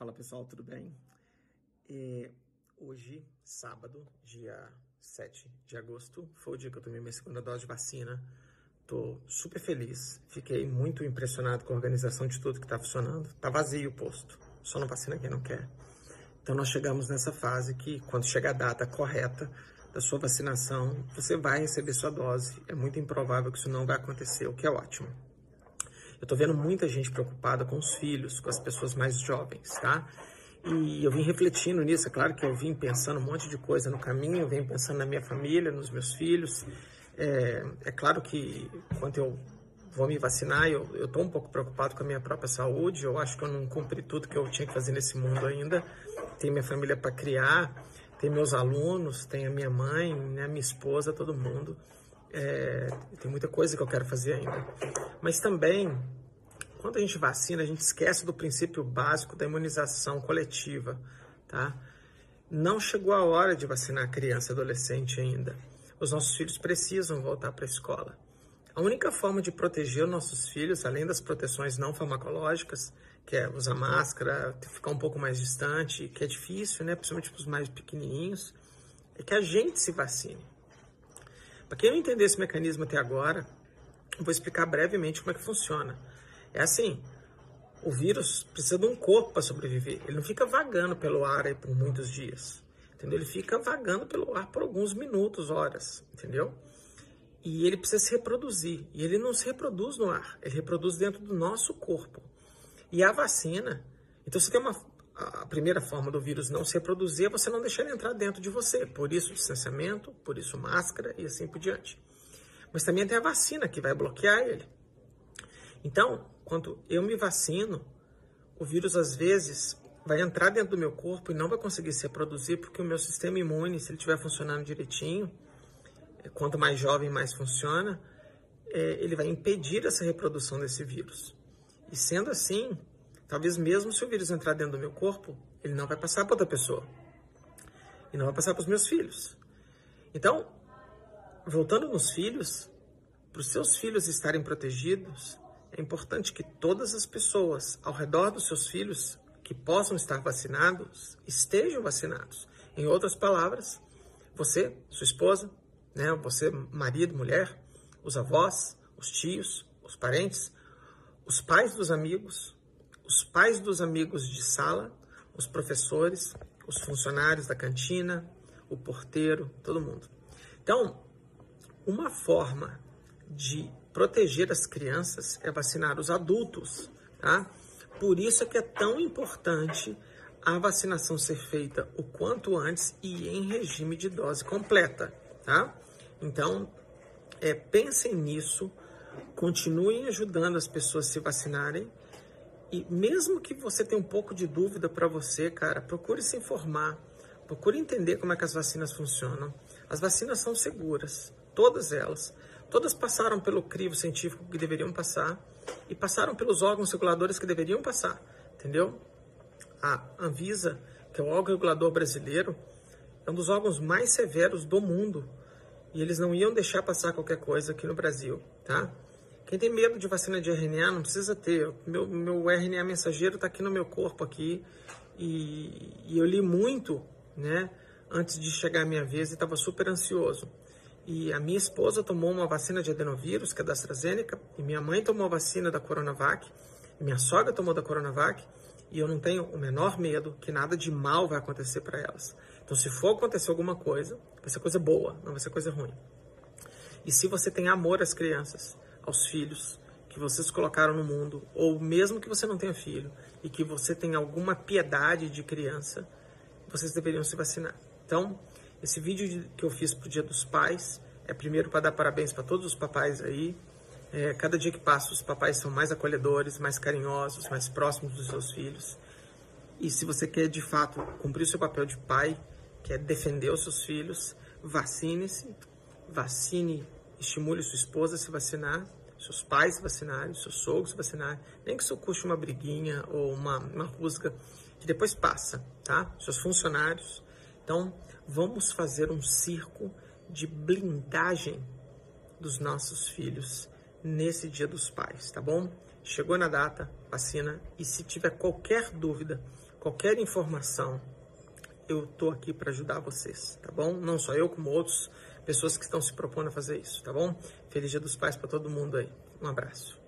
Fala pessoal, tudo bem? É, hoje, sábado, dia 7 de agosto, foi o dia que eu tomei minha segunda dose de vacina. Tô super feliz, fiquei muito impressionado com a organização de tudo que tá funcionando. Tá vazio o posto, só não vacina quem não quer. Então nós chegamos nessa fase que quando chega a data correta da sua vacinação, você vai receber sua dose. É muito improvável que isso não vai acontecer, o que é ótimo. Eu tô vendo muita gente preocupada com os filhos, com as pessoas mais jovens, tá? E eu vim refletindo nisso, é claro que eu vim pensando um monte de coisa no caminho, eu vim pensando na minha família, nos meus filhos. É, é claro que quando eu vou me vacinar, eu, tô um pouco preocupado com a minha própria saúde, eu acho que eu não cumpri tudo que eu tinha que fazer nesse mundo ainda. Tem minha família para criar, tem meus alunos, tem a minha mãe, né, minha esposa, todo mundo. É, tem muita coisa que eu quero fazer ainda. Mas também, quando a gente vacina, a gente esquece do princípio básico da imunização coletiva, tá? Não chegou a hora de vacinar criança e adolescente ainda. Os nossos filhos precisam voltar para a escola. A única forma de proteger os nossos filhos, além das proteções não farmacológicas, que é usar máscara, ficar um pouco mais distante, que é difícil, né? Principalmente para os mais pequenininhos, é que a gente se vacine. Para quem não entender esse mecanismo até agora, eu vou explicar brevemente como é que funciona. É assim, o vírus precisa de um corpo para sobreviver. Ele não fica vagando pelo ar aí por muitos dias, entendeu? Ele fica vagando pelo ar por alguns minutos, horas, entendeu? E ele precisa se reproduzir. E ele não se reproduz no ar, ele reproduz dentro do nosso corpo. E a vacina, então você tem uma a primeira forma do vírus não se reproduzir é você não deixar ele entrar dentro de você. Por isso, distanciamento, por isso, máscara e assim por diante. Mas também tem a vacina que vai bloquear ele. Então, quando eu me vacino, o vírus às vezes vai entrar dentro do meu corpo e não vai conseguir se reproduzir porque o meu sistema imune, se ele estiver funcionando direitinho, é, quanto mais jovem mais funciona, é, ele vai impedir essa reprodução desse vírus. E sendo assim, Talvez mesmo se o vírus entrar dentro do meu corpo, ele não vai passar para outra pessoa. E não vai passar para os meus filhos. Então, voltando nos filhos, para os seus filhos estarem protegidos, é importante que todas as pessoas ao redor dos seus filhos que possam estar vacinados estejam vacinados. Em outras palavras, você, sua esposa, né, você, marido, mulher, os avós, os tios, os parentes, os pais dos amigos, os pais dos amigos de sala, os professores, os funcionários da cantina, o porteiro, todo mundo. Então, uma forma de proteger as crianças é vacinar os adultos, tá? Por isso é que é tão importante a vacinação ser feita o quanto antes e em regime de dose completa, tá? Então, é, pensem nisso, continuem ajudando as pessoas a se vacinarem e mesmo que você tenha um pouco de dúvida para você, cara, procure se informar, procure entender como é que as vacinas funcionam. As vacinas são seguras, todas elas. Todas passaram pelo crivo científico que deveriam passar e passaram pelos órgãos reguladores que deveriam passar, entendeu? A Anvisa, que é o órgão regulador brasileiro, é um dos órgãos mais severos do mundo e eles não iam deixar passar qualquer coisa aqui no Brasil, tá? Quem tem medo de vacina de RNA não precisa ter. Meu, meu RNA mensageiro está aqui no meu corpo aqui e, e, eu li muito, né? Antes de chegar a minha vez e estava super ansioso. E a minha esposa tomou uma vacina de adenovírus, que é da AstraZeneca, e minha mãe tomou a vacina da Coronavac, minha sogra tomou da Coronavac, e eu não tenho o menor medo que nada de mal vai acontecer para elas. Então, se for acontecer alguma coisa, vai ser coisa boa, não vai ser coisa ruim. E se você tem amor às crianças, aos filhos que vocês colocaram no mundo, ou mesmo que você não tenha filho e que você tenha alguma piedade de criança, vocês deveriam se vacinar. Então, esse vídeo que eu fiz para o Dia dos Pais é primeiro para dar parabéns para todos os papais aí. É, cada dia que passa, os papais são mais acolhedores, mais carinhosos, mais próximos dos seus filhos. E se você quer de fato cumprir o seu papel de pai, que é defender os seus filhos, vacine-se, vacine estimule sua esposa a se vacinar, seus pais se vacinarem, seus sogros se vacinarem, nem que isso custe uma briguinha ou uma, uma rusga, que depois passa, tá? Seus funcionários. Então, vamos fazer um circo de blindagem dos nossos filhos nesse Dia dos Pais, tá bom? chegou na data, vacina. E se tiver qualquer dúvida, qualquer informação, eu tô aqui para ajudar vocês, tá bom? Não só eu, como outros pessoas que estão se propondo a fazer isso, tá bom? Feliz Dia dos Pais para todo mundo aí. Um abraço.